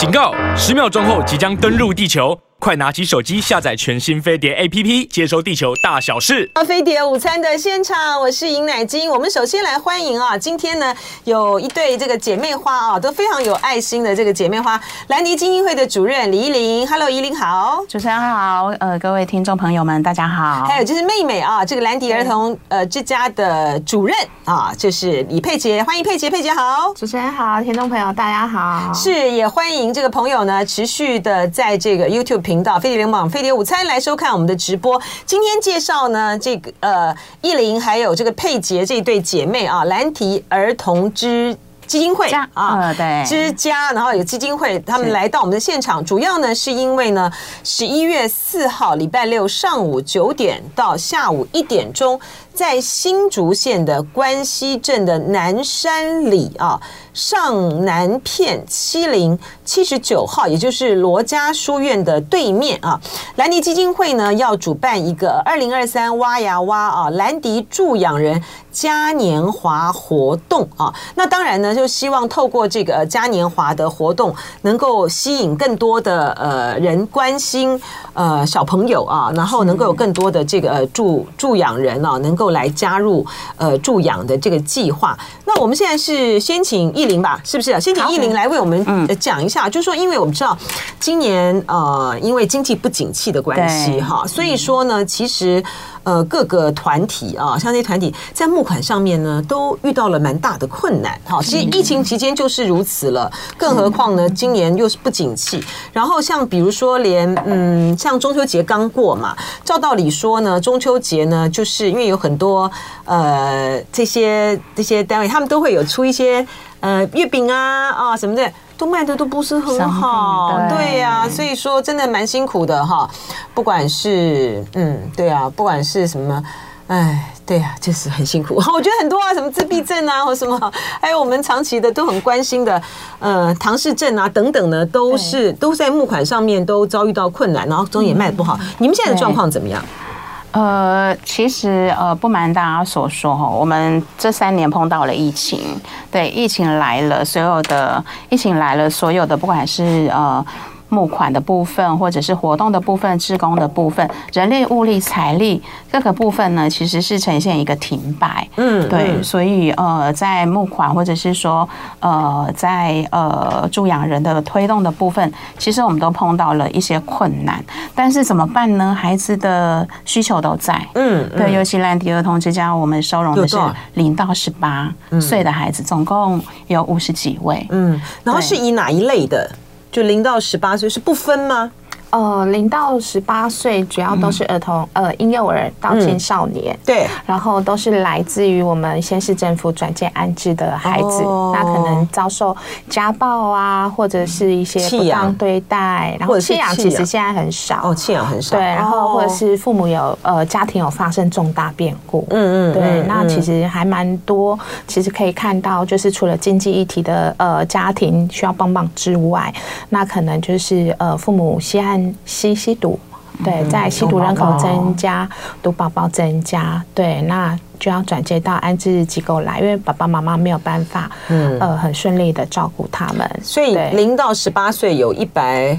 警告！十秒钟后即将登陆地球。快拿起手机下载全新飞碟 APP，接收地球大小事。啊飞碟午餐的现场，我是尹乃金。我们首先来欢迎啊，今天呢有一对这个姐妹花啊，都非常有爱心的这个姐妹花，兰迪基金会的主任李依林。Hello，依林好，主持人好，呃，各位听众朋友们大家好。还有就是妹妹啊，这个兰迪儿童呃之家的主任啊，就是李佩杰，欢迎佩杰，佩杰好，主持人好，听众朋友大家好。是也欢迎这个朋友呢，持续的在这个 YouTube。频道飞碟联网飞碟午餐来收看我们的直播。今天介绍呢，这个呃，怡伶还有这个佩杰这一对姐妹啊，兰迪儿童之基金会啊，对之家，然后有基金会，他们来到我们的现场，主要呢是因为呢，十一月四号礼拜六上午九点到下午一点钟，在新竹县的关西镇的南山里啊。上南片七零七十九号，也就是罗家书院的对面啊，兰迪基金会呢要主办一个二零二三挖呀挖啊，兰迪助养人嘉年华活动啊。那当然呢，就希望透过这个嘉年华的活动，能够吸引更多的呃人关心呃小朋友啊，然后能够有更多的这个助助养人啊，能够来加入呃助养的这个计划。那我们现在是先请艺林吧，是不是？先请艺林来为我们讲一下，就是说，因为我们知道今年呃，因为经济不景气的关系哈，所以说呢，其实。呃，各个团体啊，像这些团体在募款上面呢，都遇到了蛮大的困难。好，其实疫情期间就是如此了，更何况呢，今年又是不景气。然后像比如说，连嗯，像中秋节刚过嘛，照道理说呢，中秋节呢，就是因为有很多呃这些这些单位，他们都会有出一些呃月饼啊啊什么的。都卖的都不是很好，对呀，所以说真的蛮辛苦的哈。不管是嗯，对啊，不管是什么，哎，对呀，就是很辛苦。我觉得很多啊，什么自闭症啊，或什么，还有我们长期的都很关心的，呃，唐氏症啊等等呢，都是都在募款上面都遭遇到困难，然后也卖的不好。你们现在的状况怎么样？呃，其实呃，不瞒大家所说哈，我们这三年碰到了疫情，对，疫情来了，所有的疫情来了，所有的不管是呃。募款的部分，或者是活动的部分，志工的部分，人力、物力、财力各个部分呢，其实是呈现一个停摆。嗯，对，所以呃，在募款或者是说呃，在呃助养人的推动的部分，其实我们都碰到了一些困难。但是怎么办呢？孩子的需求都在。嗯，对，尤其兰迪儿童之家，我们收容的是零到十八岁的孩子，总共有五十几位。嗯，然后是以哪一类的？就零到十八岁是不分吗？呃，零到十八岁主要都是儿童，嗯、呃，婴幼儿到青少年，嗯，对，然后都是来自于我们先市政府转介安置的孩子，哦，那可能遭受家暴啊，或者是一些不当对待，然后弃养其实现在很少，哦，弃养很少，对，然后或者是父母有呃家庭有发生重大变故，嗯嗯，对，那其实还蛮多，其实可以看到，就是除了经济议题的呃家庭需要帮忙之外，那可能就是呃父母稀罕。吸吸毒，对，在吸毒人口增加，毒宝宝增加，对，那就要转接到安置机构来，因为爸爸妈妈没有办法，嗯，呃，很顺利的照顾他们，所以零到十八岁有一百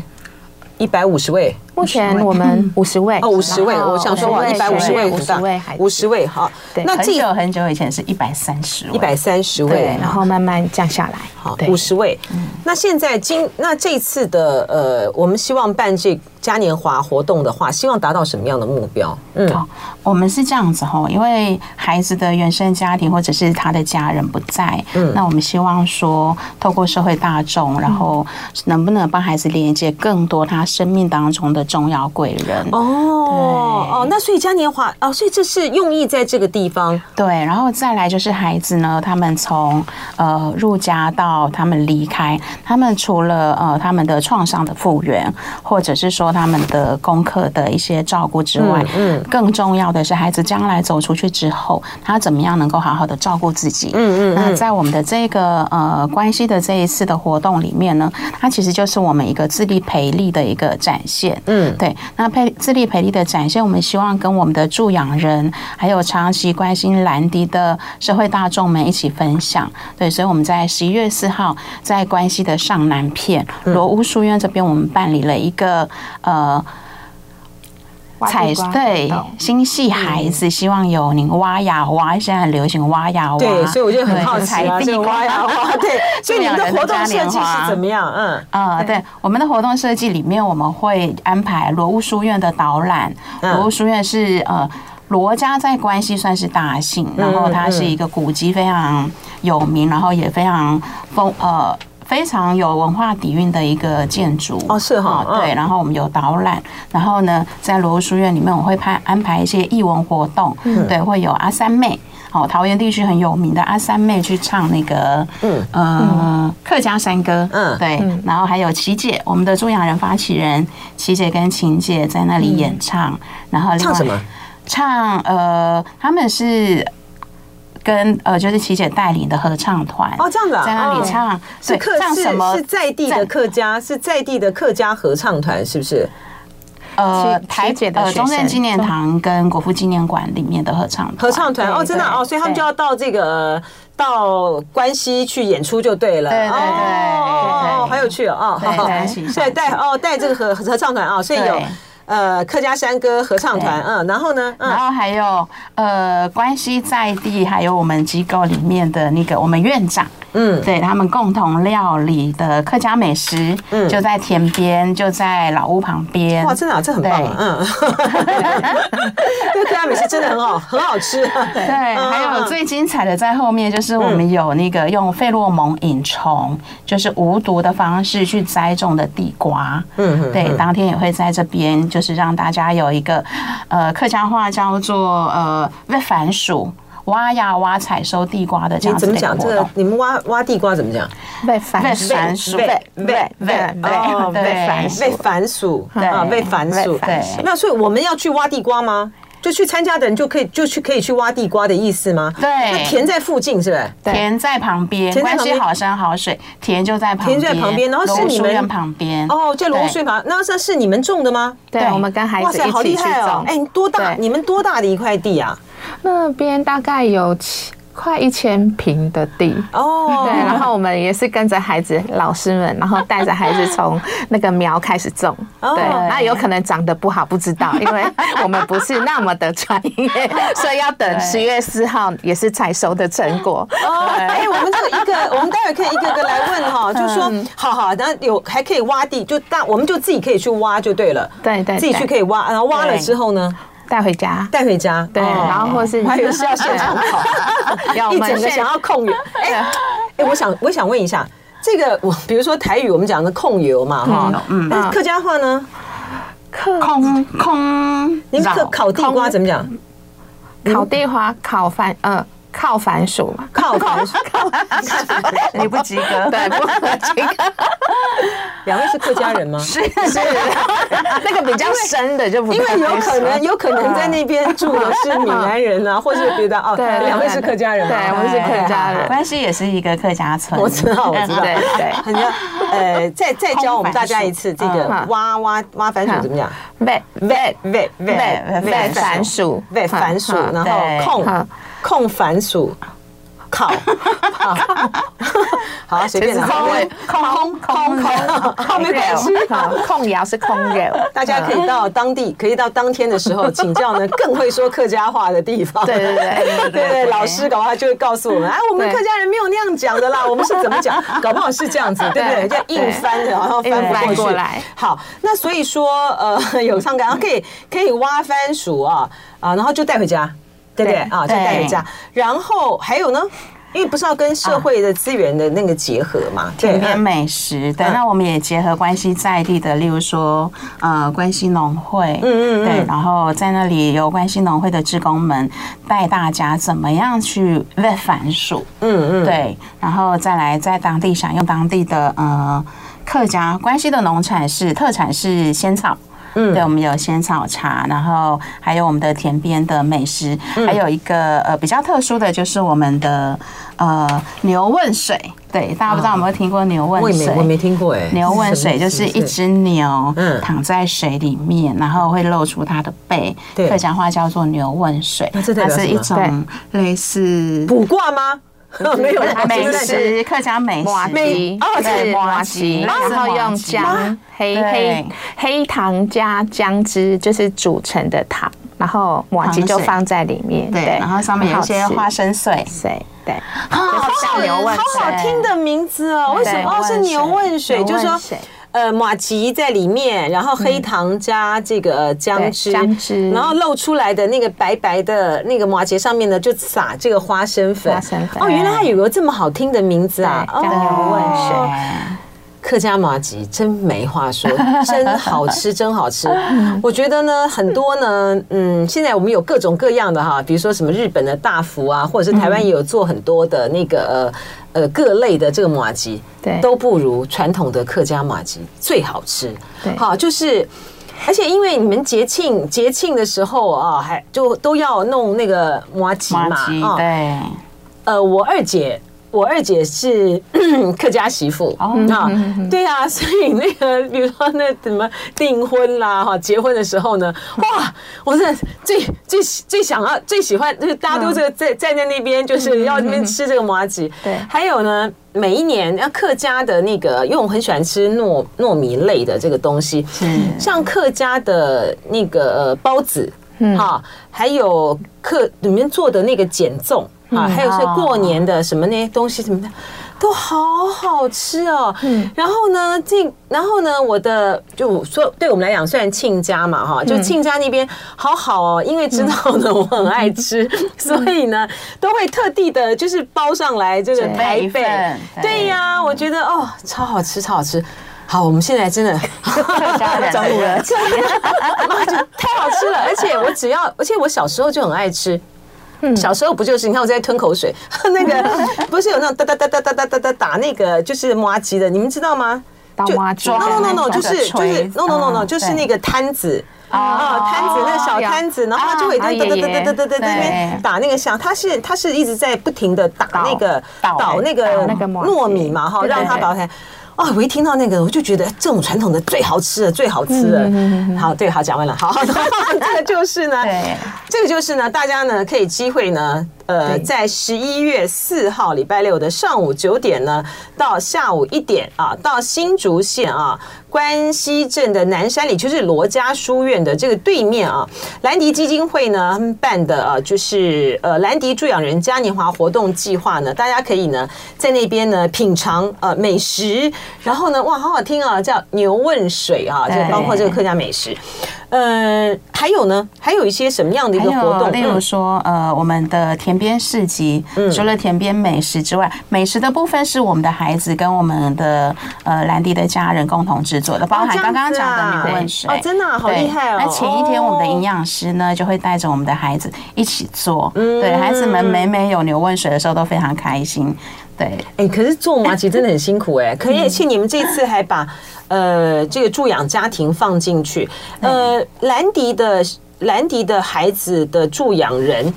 一百五十位。目前我们五十位哦，五十位，我想说哇，一百五十位，五十位，五十位，好。那很久很久以前是一百三十位，一百三十位，然后慢慢降下来，好，五十位。那现在今那这次的呃，我们希望办这嘉年华活动的话，希望达到什么样的目标？嗯，好我们是这样子哈，因为孩子的原生家庭或者是他的家人不在，嗯，那我们希望说，透过社会大众，然后能不能帮孩子连接更多他生命当中的。重要贵人。哦哦，那所以嘉年华哦，所以这是用意在这个地方。对，然后再来就是孩子呢，他们从呃入家到他们离开，他们除了呃他们的创伤的复原，或者是说他们的功课的一些照顾之外，嗯，更重要的是孩子将来走出去之后，他怎么样能够好好的照顾自己？嗯嗯，那在我们的这个呃关系的这一次的活动里面呢，它其实就是我们一个自立培力的一个展现。嗯，对。那培自立培力的展现，我们希望跟我们的助养人，还有长期关心兰迪的社会大众们一起分享。对，所以我们在十一月四号在关西的上南片罗屋书院这边，我们办理了一个呃。彩对心系孩子，希望有您挖呀挖，现在很流行挖呀挖，对，所以我就很好奇啊，这挖呀挖，对，所以你们的活动设计是怎么样？嗯。啊，对，我们的活动设计里面，我们会安排罗屋书院的导览。罗屋书院是呃罗家在关西算是大姓，然后它是一个古迹非常有名，然后也非常丰呃。非常有文化底蕴的一个建筑哦，是哈，对。然后我们有导览，然后呢，在罗屋书院里面，我会派安排一些艺文活动，对，会有阿三妹，哦，桃园地区很有名的阿三妹去唱那个，嗯呃客家山歌，嗯，对。然后还有琪姐，我们的中洋人发起人琪姐跟晴姐在那里演唱，然后唱什么？唱呃，他们是。跟呃，就是琪姐带领的合唱团哦，这样子啊，在那里唱，是客唱什么？是在地的客家，是在地的客家合唱团，是不是？呃，台姐的中正纪念堂跟国父纪念馆里面的合唱合唱团哦，真的哦，所以他们就要到这个到关西去演出就对了，对对对，哦，好有趣哦，好好，所以带哦带这个合合唱团啊，所以有。呃，客家山歌合唱团，嗯，然后呢，然后还有呃，关西在地，还有我们机构里面的那个我们院长，嗯，对他们共同料理的客家美食，嗯，就在田边，就在老屋旁边。哇，真的，这很棒，嗯，这客家美食真的很好，很好吃。对，还有最精彩的在后面，就是我们有那个用费洛蒙引虫，就是无毒的方式去栽种的地瓜，嗯，对，当天也会在这边就。是让大家有一个，呃，客家话叫做呃“喂番薯”，挖呀挖采收地瓜的这样子的活动。怎么讲？这个你们挖挖地瓜怎么讲？被番薯，喂喂喂喂喂番喂番薯，对啊，被番薯。对，那所以我们要去挖地瓜吗？就去参加的人就可以就去可以去挖地瓜的意思吗？对，那田在附近是不是？田在旁边，关系好山好水，田就在旁边，田在旁边，然后是你们旁边哦，在罗屋书院旁，那这是你们种的吗？对，我们跟孩子一起去种。哎，多大？你们多大的一块地啊？那边大概有七。快一千平的地。哦，对，然后我们也是跟着孩子、老师们，然后带着孩子从那个苗开始种，对，那有可能长得不好，不知道，因为我们不是那么的专业，所以要等十月四号也是采收的成果。哦，哎，我们这个一个，我们待会可以一个个来问哈，就是说，好好，那有还可以挖地，就大，我们就自己可以去挖就对了，对对，自己去可以挖，然后挖了之后呢？带回家，带回家，对，然后或是还有是 要现场烤，一整个想要控油。哎哎，我想我想问一下，这个我比如说台语我们讲的控油嘛，哈，嗯，那客家话呢？控控，您客烤地瓜怎么讲？烤地瓜，烤番，嗯。靠番薯，靠番薯，你不及格，对，不及格。两位是客家人吗？是。是，那个比较深的就不，因为有可能有可能在那边住的是闽南人啊，或是别的哦。对，两位是客家人，对，我们是客家人。关西也是一个客家村，我知道，我知道，对对。很像，呃，再再教我们大家一次，这个挖挖挖番薯怎么讲？喂喂喂喂喂番薯，喂番薯，然后控。控番薯，烤，好，随便拿。空空空空，没关系。控窑是空窑，大家可以到当地，可以到当天的时候请教呢，更会说客家话的地方。对对对对对，老师搞不好就会告诉我们，哎，我们客家人没有那样讲的啦，我们是怎么讲？搞不好是这样子，对不对？叫硬翻，然后翻不过来。好，那所以说，呃，有唱歌，然后可以可以挖番薯啊啊，然后就带回家。对不对啊？就带回家，然后还有呢？因为不是要跟社会的资源的那个结合嘛？田边美食，对，那我们也结合关西在地的，例如说呃，关西农会，嗯嗯对，然后在那里有关西农会的职工们带大家怎么样去喂番薯，嗯嗯，对，然后再来在当地享用当地的呃客家关西的农产是特产是仙草。嗯，对，我们有仙草茶，然后还有我们的田边的美食，嗯、还有一个呃比较特殊的就是我们的呃牛问水。对，大家不知道有没有听过牛问水？我没，我没听过哎。牛问水就是一只牛躺在水里面，然后会露出它的背，客家话叫做牛问水。它是一种类似卜卦吗？没有美食，客家美食，美哦，对，麻吉，然后用姜、黑黑黑糖加姜汁，就是煮成的糖，然后麻吉就放在里面，对，然后上面有一些花生碎，碎，对，好好好好听的名字哦，为什么哦是牛问水？就是说。呃，马吉在里面，然后黑糖加这个姜汁，姜汁，然后露出来的那个白白的那个马吉上面呢，就撒这个花生粉。花生粉。哦，原来它有个这么好听的名字啊！叫牛问水。客家麻吉真没话说，真好吃，真好吃。我觉得呢，很多呢，嗯，现在我们有各种各样的哈，比如说什么日本的大福啊，或者是台湾也有做很多的那个呃呃各类的这个麻吉，对，都不如传统的客家麻吉最好吃。对，好，就是而且因为你们节庆节庆的时候啊，还就都要弄那个麻吉嘛，对，呃，我二姐。我二姐是 客家媳妇。啊，对啊，所以那个比如说那什么订婚啦哈，结婚的时候呢，哇，我是最最最想要最喜欢，就是大家都这个在站在那边，就是要那边吃这个麻糬。对，还有呢，每一年要客家的那个，因为我很喜欢吃糯糯米类的这个东西，像客家的那个包子，哈，还有客里面做的那个碱粽。啊，还有是过年的什么那些东西什么的，都好好吃哦。嗯，然后呢，这然后呢，我的就说，对我们来讲，虽然亲家嘛，哈，就亲家那边好好哦，因为知道呢我很爱吃，所以呢都会特地的，就是包上来这个台北。对呀，我觉得哦，超好吃，超好吃。好，我们现在真的长肚了，太好吃了，而且我只要，而且我小时候就很爱吃。小时候不就是？你看我在吞口水，那个 不是有那种哒哒哒哒哒哒哒哒打那个就是麻糬的，你们知道吗？就？No no no no，就是就是 no no no no，就是那个摊子啊，摊子那个小摊子，然后他就会在哒哒哒哒哒哒在那边打那个响，它是它是一直在不停的打那个捣那个糯米嘛哈，让它捣开。哦，我一听到那个，我就觉得这种传统的最好吃的，最好吃的。好，对，好，讲完了。好，这个就是呢，这个就是呢，大家呢可以机会呢。呃，在十一月四号礼拜六的上午九点呢，到下午一点啊，到新竹县啊关西镇的南山里，就是罗家书院的这个对面啊，兰迪基金会呢他们办的啊，就是呃兰迪助养人嘉年华活动计划呢，大家可以呢在那边呢品尝呃美食，然后呢哇，好好听啊，叫牛问水啊，就包括这个客家美食。呃，还有呢，还有一些什么样的一个活动？例如说，呃，我们的田边市集，除了田边美食之外，美食的部分是我们的孩子跟我们的呃兰迪的家人共同制作的，包含刚刚讲的牛问水。哦，真的好厉害哦！那前一天我们的营养师呢，就会带着我们的孩子一起做，对孩子们每每有牛问水的时候都非常开心。对，哎，可是做麻吉真的很辛苦哎，可以，而且你们这次还把。呃，这个助养家庭放进去，呃，兰迪的兰迪的孩子的助养人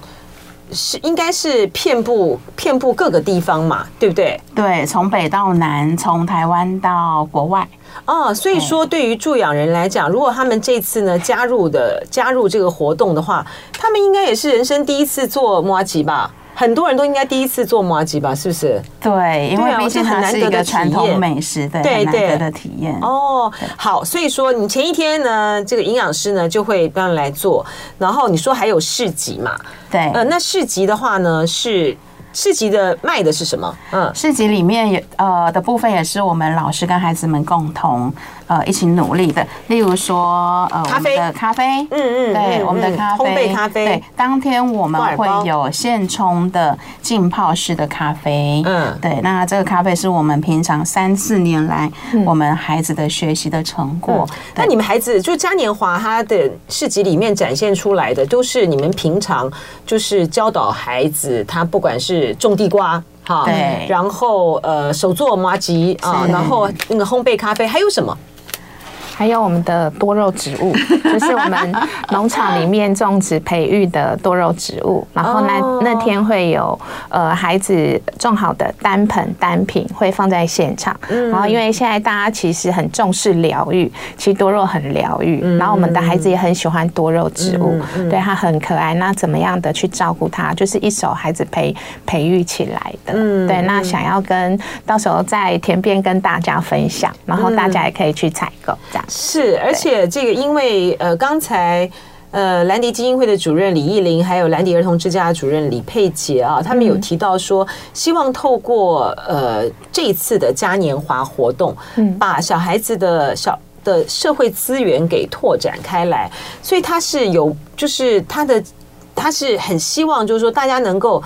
是应该是遍布遍布各个地方嘛，对不对？对，从北到南，从台湾到国外。哦，所以说对于助养人来讲，如果他们这次呢加入的加入这个活动的话，他们应该也是人生第一次做摩吉吧？很多人都应该第一次做麻吉吧？是不是？对，因为毕竟它是一个传统美食，对，对难得的体验。哦，好，所以说你前一天呢，这个营养师呢就会帮你来做，然后你说还有市集嘛？对，呃，那市集的话呢是。市集的卖的是什么？嗯，市集里面也呃的部分也是我们老师跟孩子们共同呃一起努力的。例如说呃咖啡的咖啡，嗯嗯，对，我们的咖啡。烘焙咖啡，对，当天我们会有现冲的浸泡式的咖啡，嗯，对，那这个咖啡是我们平常三四年来我们孩子的学习的成果。那你们孩子就嘉年华他的市集里面展现出来的，都是你们平常就是教导孩子，他不管是种地瓜，哈，对，然后呃，手做麻吉啊，然后那个烘焙咖啡，还有什么？还有我们的多肉植物，就是我们农场里面种植培育的多肉植物。然后那那天会有呃孩子种好的单盆单品会放在现场。然后因为现在大家其实很重视疗愈，其实多肉很疗愈。然后我们的孩子也很喜欢多肉植物，对它很可爱。那怎么样的去照顾它，就是一手孩子培培育起来的。对，那想要跟到时候在田边跟大家分享，然后大家也可以去采购这样。是，而且这个因为呃，刚才呃兰迪基金会的主任李义玲，还有兰迪儿童之家的主任李佩杰啊，他们有提到说，希望透过呃这一次的嘉年华活动，把小孩子的小的社会资源给拓展开来，所以他是有，就是他的他是很希望，就是说大家能够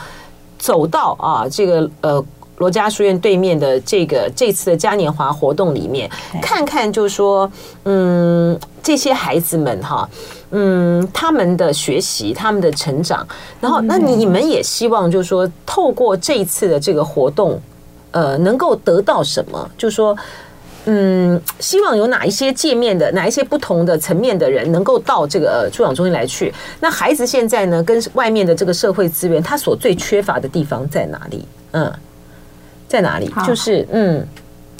走到啊这个呃。罗家书院对面的这个这次的嘉年华活动里面，看看就是说，嗯，这些孩子们哈，嗯，他们的学习，他们的成长，然后那你们也希望就是说，透过这一次的这个活动，呃，能够得到什么？就是说，嗯，希望有哪一些界面的，哪一些不同的层面的人能够到这个助养中心来去？那孩子现在呢，跟外面的这个社会资源，他所最缺乏的地方在哪里？嗯。在哪里？就是嗯，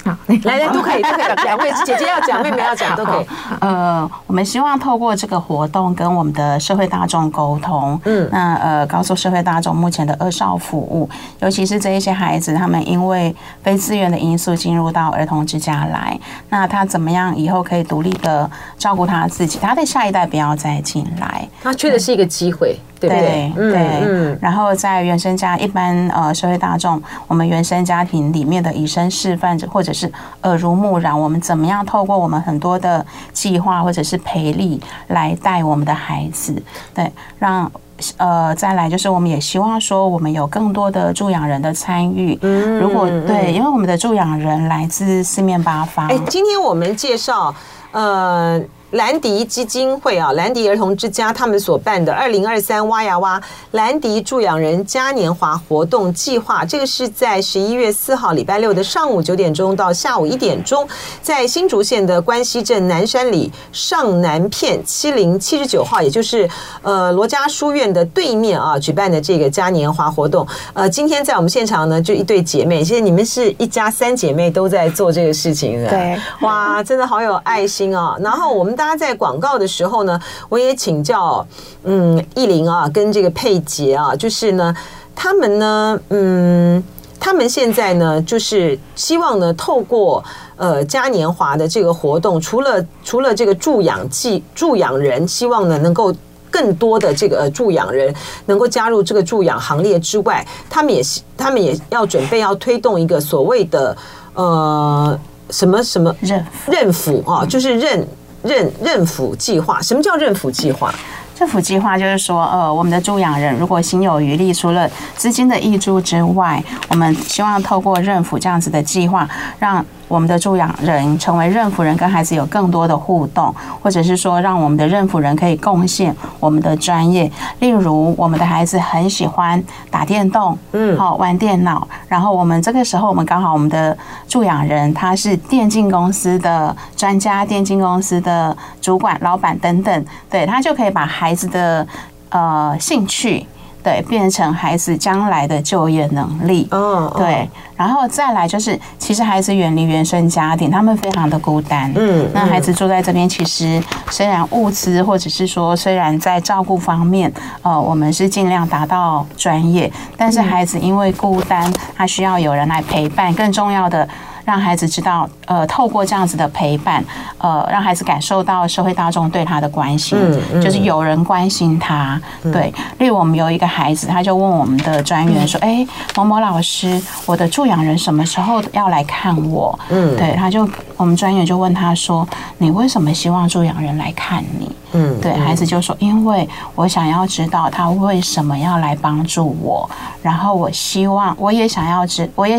好，来来都可以，都可以。两位 姐姐要讲，妹妹要讲，都可以。呃，我们希望透过这个活动跟我们的社会大众沟通，嗯，那呃，告诉社会大众目前的二少服务，尤其是这一些孩子，他们因为非自愿的因素进入到儿童之家来，那他怎么样以后可以独立的照顾他自己，他的下一代不要再进来，他缺的是一个机会。对对，对，然后在原生家一般呃社会大众，我们原生家庭里面的以身示范者，或者是耳濡目染，我们怎么样透过我们很多的计划或者是培力来带我们的孩子，对，让呃再来就是我们也希望说我们有更多的助养人的参与，如果对，因为我们的助养人来自四面八方。哎，今天我们介绍呃。兰迪基金会啊，兰迪儿童之家他们所办的二零二三挖呀挖兰迪助养人嘉年华活动计划，这个是在十一月四号礼拜六的上午九点钟到下午一点钟，在新竹县的关西镇南山里上南片七零七十九号，也就是呃罗家书院的对面啊举办的这个嘉年华活动。呃，今天在我们现场呢，就一对姐妹，现在你们是一家三姐妹都在做这个事情的，对，哇，真的好有爱心啊！然后我们。大家在广告的时候呢，我也请教，嗯，艺林啊，跟这个佩杰啊，就是呢，他们呢，嗯，他们现在呢，就是希望呢，透过呃嘉年华的这个活动，除了除了这个助养季助养人，希望呢能够更多的这个助养人能够加入这个助养行列之外，他们也他们也要准备要推动一个所谓的呃什么什么认认辅啊，就是认。认认府计划，什么叫认府计划？认府计划就是说，呃，我们的助养人如果心有余力，除了资金的挹注之外，我们希望透过认府这样子的计划，让我们的助养人成为认辅人，跟孩子有更多的互动，或者是说，让我们的认辅人可以贡献我们的专业。例如，我们的孩子很喜欢打电动，嗯，好玩电脑，然后我们这个时候，我们刚好我们的助养人他是电竞公司的专家、电竞公司的主管、老板等等，对，他就可以把孩子的呃兴趣。对，变成孩子将来的就业能力。嗯，对，然后再来就是，其实孩子远离原生家庭，他们非常的孤单。嗯，那孩子住在这边，其实虽然物资或者是说，虽然在照顾方面，呃，我们是尽量达到专业，但是孩子因为孤单，他需要有人来陪伴。更重要的。让孩子知道，呃，透过这样子的陪伴，呃，让孩子感受到社会大众对他的关心，嗯嗯、就是有人关心他。对，例如我们有一个孩子，他就问我们的专员说：“哎、嗯，某某老师，我的助养人什么时候要来看我？”嗯，对，他就我们专员就问他说：“你为什么希望助养人来看你？”嗯，对，孩子就说：“因为我想要知道他为什么要来帮助我，然后我希望我也想要知，我也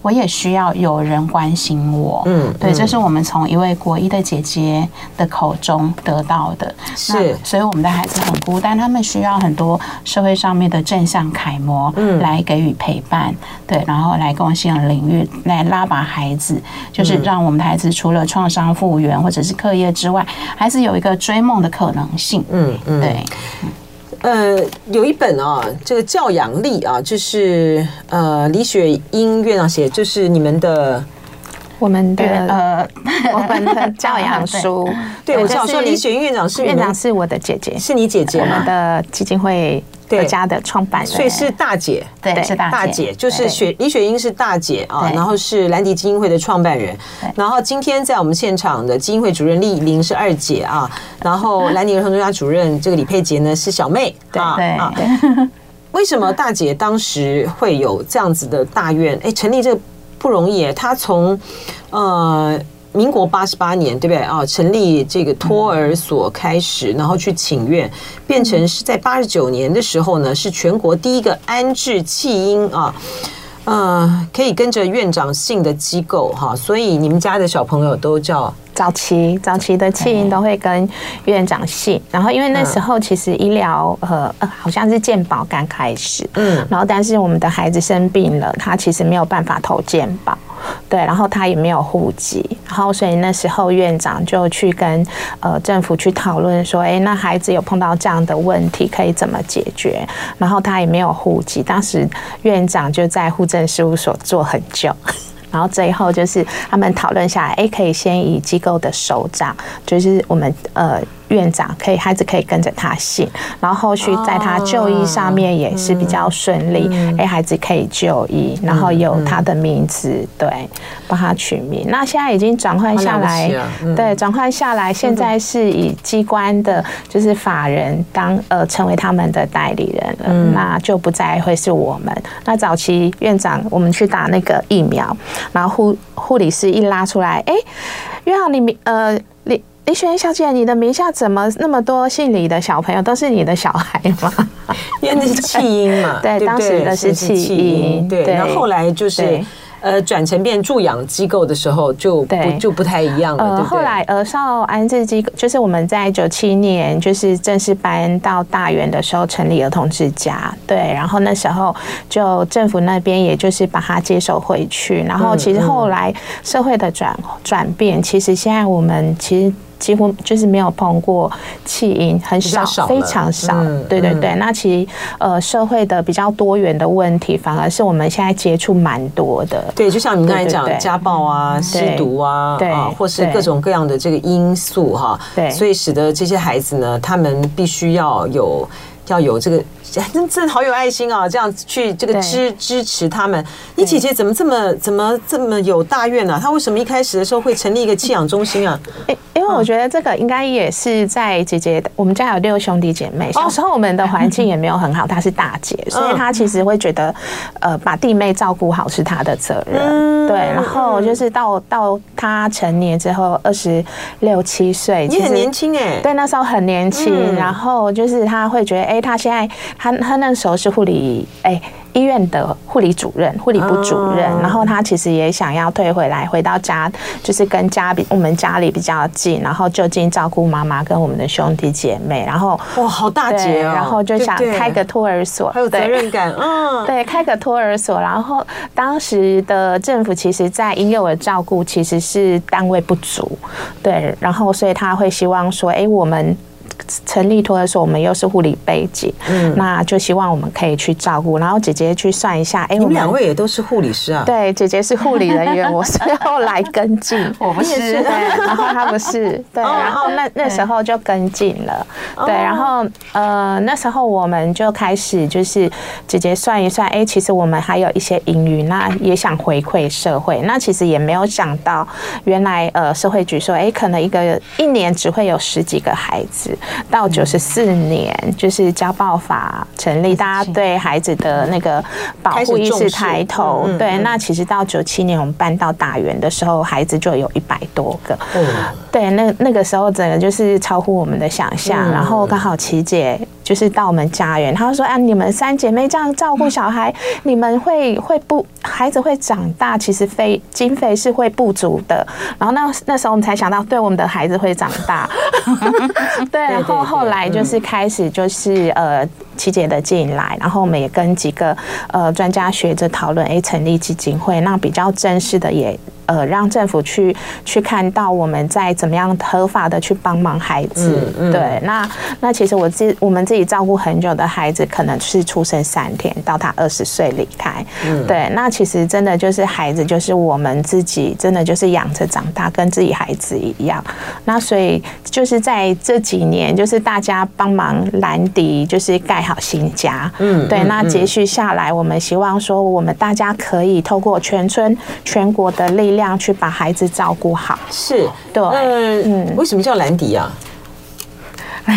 我也需要有人。”关心我，嗯，对，这是我们从一位国一的姐姐的口中得到的，是，所以我们的孩子很孤单，他们需要很多社会上面的正向楷模，嗯，来给予陪伴，对，然后来贡献领域，来拉拔孩子，就是让我们的孩子子除了创伤复原或者是课业之外，还是有一个追梦的可能性。嗯嗯，对。呃，有一本啊，这个教养力啊，就是呃李雪英院长写，就是你们的。我们的呃，我们的 教养书，对，我知道说李雪英院长是院长，是我的姐姐，是你姐姐吗？我们的基金会的家的创办人，所以是大姐，对，是大姐，就是雪李雪英是大姐啊，然后是兰迪基金会的创办人，然后今天在我们现场的基金会主任丽玲是二姐啊，然后兰迪儿童专家主任这个李佩杰呢是小妹，对对。为什么大姐当时会有这样子的大愿？哎，成立这个。不容易，她从呃民国八十八年对不对啊？成立这个托儿所开始，然后去请愿，变成是在八十九年的时候呢，是全国第一个安置弃婴啊，呃，可以跟着院长姓的机构哈，所以你们家的小朋友都叫。早期早期的弃婴都会跟院长姓，然后因为那时候其实医疗呃呃好像是健保刚开始，嗯，然后但是我们的孩子生病了，他其实没有办法投健保，对，然后他也没有户籍，然后所以那时候院长就去跟呃政府去讨论说，哎，那孩子有碰到这样的问题可以怎么解决？然后他也没有户籍，当时院长就在户政事务所做很久。然后最后就是他们讨论下来，哎，可以先以机构的首长，就是我们呃。院长可以，孩子可以跟着他姓，然后后续在他就医上面也是比较顺利。哎，孩子可以就医，然后有他的名字，对，帮他取名。那现在已经转换下来，对，转换下来，现在是以机关的，就是法人当呃成为他们的代理人了，那就不再会是我们。那早期院长我们去打那个疫苗，然后护护理师一拉出来，哎，院长你呃你。李雪英小姐，你的名下怎么那么多姓李的小朋友都是你的小孩吗？因为那是弃婴嘛，对，当时的是弃婴，对，然后后来就是呃转成变助养机构的时候，就不就不太一样了。呃，后来儿少安置机构就是我们在九七年就是正式搬到大园的时候成立儿童之家，对，然后那时候就政府那边也就是把它接手回去，然后其实后来社会的转转变，其实现在我们其实。几乎就是没有碰过弃婴，很少，非常少。对对对，那其实呃社会的比较多元的问题，反而是我们现在接触蛮多的。对，就像你刚才讲家暴啊、吸毒啊，啊，或是各种各样的这个因素哈。对，所以使得这些孩子呢，他们必须要有要有这个。真真好有爱心啊！这样去这个支支持他们。你姐姐怎么这么怎么这么有大愿呢？她为什么一开始的时候会成立一个弃养中心啊？因为我觉得这个应该也是在姐姐，我们家有六兄弟姐妹，小时候我们的环境也没有很好。她是大姐，所以她其实会觉得，呃，把弟妹照顾好是她的责任。对，然后就是到到她成年之后，二十六七岁，你很年轻哎，对，那时候很年轻。然后就是她会觉得，哎，他现在。他他那时候是护理哎、欸、医院的护理主任，护理部主任，然后他其实也想要退回来，回到家，就是跟家比我们家里比较近，然后就近照顾妈妈跟我们的兄弟姐妹，然后哇，好大姐哦，然后就想开个托儿所，还有责任感，嗯，对，开个托儿所，然后当时的政府其实在婴幼儿照顾其实是单位不足，对，然后所以他会希望说，哎、欸，我们。成立托儿所，我们又是护理背景，嗯，那就希望我们可以去照顾。然后姐姐去算一下，哎，你们两位也都是护理师啊？对，姐姐是护理人员，我是后来跟进，我不是，对，然后她不是，对，然后那那时候就跟进了，对，然后呃那时候我们就开始就是姐姐算一算，哎，其实我们还有一些盈余，那也想回馈社会，那其实也没有想到，原来呃社会局说，哎，可能一个一年只会有十几个孩子。到九十四年，就是家暴法成立，大家对孩子的那个保护意识抬头。对，那其实到九七年我们搬到大园的时候，孩子就有一百多个。对，那那个时候整个就是超乎我们的想象。然后刚好琪姐就是到我们家园，他说：“哎，你们三姐妹这样照顾小孩，你们会会不孩子会长大，其实费经费是会不足的。”然后那那时候我们才想到，对，我们的孩子会长大。对。然后后来就是开始就是呃，琪姐的进来，然后我们也跟几个呃专家学者讨论，哎，成立基金会，那比较正式的也。呃让政府去去看到我们在怎么样合法的去帮忙孩子。嗯嗯、对，那那其实我自我们自己照顾很久的孩子，可能是出生三天到他二十岁离开。嗯、对，那其实真的就是孩子，就是我们自己真的就是养着长大，跟自己孩子一样。那所以就是在这几年，就是大家帮忙兰迪，就是盖好新家。嗯，对。那接续下来，我们希望说，我们大家可以透过全村、全国的力量，去把孩子照顾好。是，对。嗯，为什么叫兰迪啊？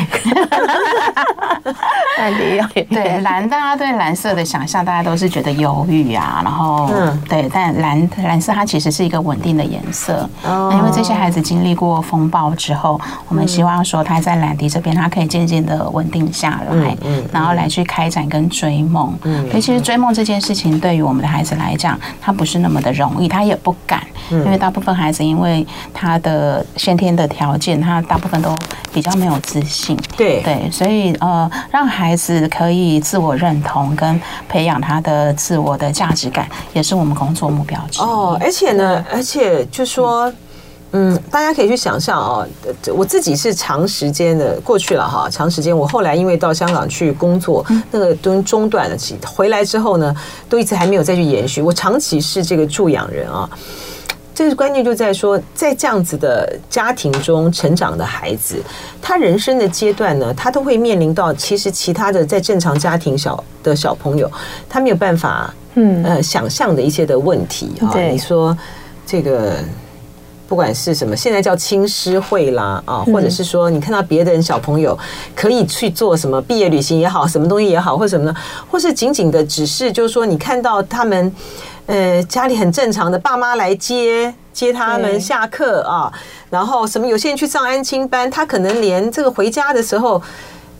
兰迪，对蓝，大家对蓝色的想象，大家都是觉得忧郁啊，然后，嗯，对，但蓝蓝色它其实是一个稳定的颜色。哦，因为这些孩子经历过风暴之后，我们希望说他在兰迪这边，他可以渐渐的稳定下来，嗯，然后来去开展跟追梦。嗯，所以其实追梦这件事情，对于我们的孩子来讲，他不是那么的容易，他也不敢，因为大部分孩子因为他的先天的条件，他大部分都比较没有自信。对对，所以呃，让孩子可以自我认同跟培养他的自我的价值感，也是我们工作目标之一。哦，而且呢，而且就说，嗯，大家可以去想象哦，我自己是长时间的过去了哈，长时间，我后来因为到香港去工作，那个都中断了，其回来之后呢，都一直还没有再去延续。我长期是这个助养人啊。这个关键就在说，在这样子的家庭中成长的孩子，他人生的阶段呢，他都会面临到其实其他的在正常家庭小的小朋友，他没有办法，嗯呃想象的一些的问题啊。你说这个不管是什么，现在叫青师会啦啊，或者是说你看到别的人小朋友可以去做什么毕业旅行也好，什么东西也好，或者什么呢，或是仅仅的只是就是说你看到他们。呃，家里很正常的，爸妈来接接他们下课啊，然后什么有些人去上安亲班，他可能连这个回家的时候，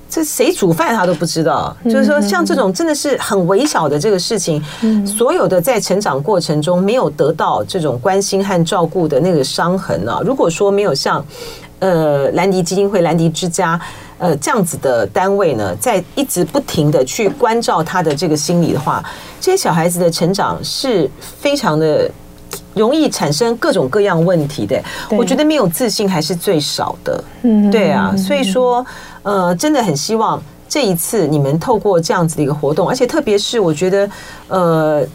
这谁煮饭他都不知道。就是说，像这种真的是很微小的这个事情，所有的在成长过程中没有得到这种关心和照顾的那个伤痕啊，如果说没有像呃兰迪基金会、兰迪之家。呃，这样子的单位呢，在一直不停的去关照他的这个心理的话，这些小孩子的成长是非常的容易产生各种各样问题的。我觉得没有自信还是最少的。嗯，对啊，所以说，呃，真的很希望这一次你们透过这样子的一个活动，而且特别是我觉得，呃，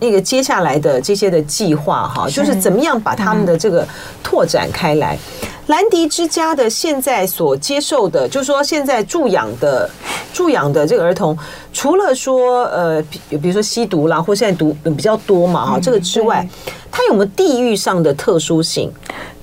那个接下来的这些的计划哈，就是怎么样把他们的这个拓展开来。兰迪之家的现在所接受的，就是说现在助养的助养的这个儿童，除了说呃，比如说吸毒啦，或现在毒比较多嘛哈，这个之外，它有没有地域上的特殊性？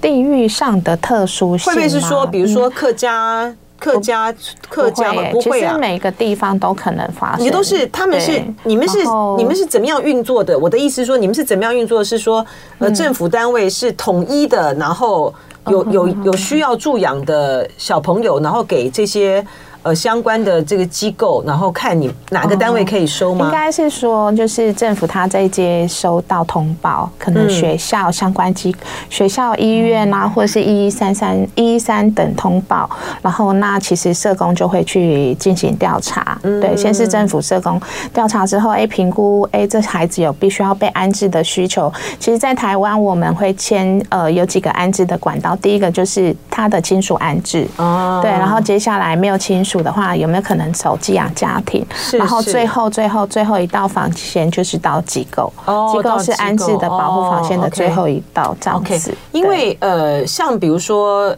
地域上的特殊性，会不会是说，比如说客家、客家、客家吗？不会啊，其每个地方都可能发生。你都是他们是你们是你们是怎么样运作的？我的意思是说，你们是怎么样运作？是说呃，政府单位是统一的，然后。有有有需要助养的小朋友，然后给这些。呃，相关的这个机构，然后看你哪个单位可以收吗？应该是说，就是政府他在接收到通报，可能学校相关机、学校、医院啊，或者是一一三三、一一三等通报，然后那其实社工就会去进行调查。对，先是政府社工调查之后，哎，评估，哎，这孩子有必须要被安置的需求。其实，在台湾我们会签呃有几个安置的管道，第一个就是他的亲属安置，哦，对，然后接下来没有亲属。的话有没有可能走寄养家庭？是然后最后最后最后一道防线就是到机构，机构是安置的保护防线的最后一道这样子。因为呃，像比如说。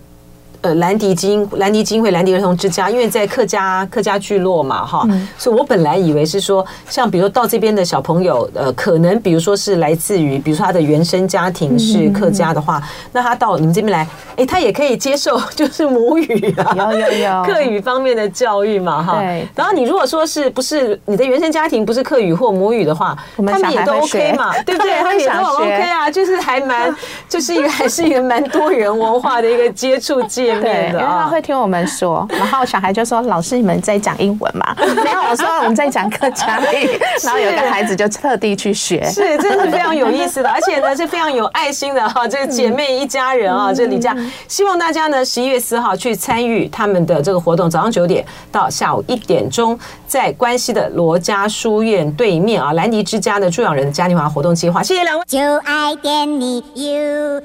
呃，兰迪金兰迪基金会兰迪儿童之家，因为在客家客家聚落嘛，哈，所以我本来以为是说，像比如说到这边的小朋友，呃，可能比如说是来自于，比如说他的原生家庭是客家的话，那他到你们这边来，哎，他也可以接受 就是母语啊，有有有 客语方面的教育嘛，哈。对。然后你如果说是不是你的原生家庭不是客语或母语的话，他们也都 OK 嘛，对不对？他们也都 OK 啊，就是还蛮，就是一个还是一个蛮多元文化的一个接触界。见面的，因为他会听我们说，然后小孩就说：“老师，你们在讲英文嘛？” 没有，我说我们在讲客家语，然后有个孩子就特地去学，是，真的是非常有意思的，而且呢是非常有爱心的哈，这个姐妹一家人啊，这李家，希望大家呢十一月四号去参与他们的这个活动，早上九点到下午一点钟，在关西的罗家书院对面啊，兰迪之家的助养人的嘉年华活动计划，谢谢两位，就爱点你 UFO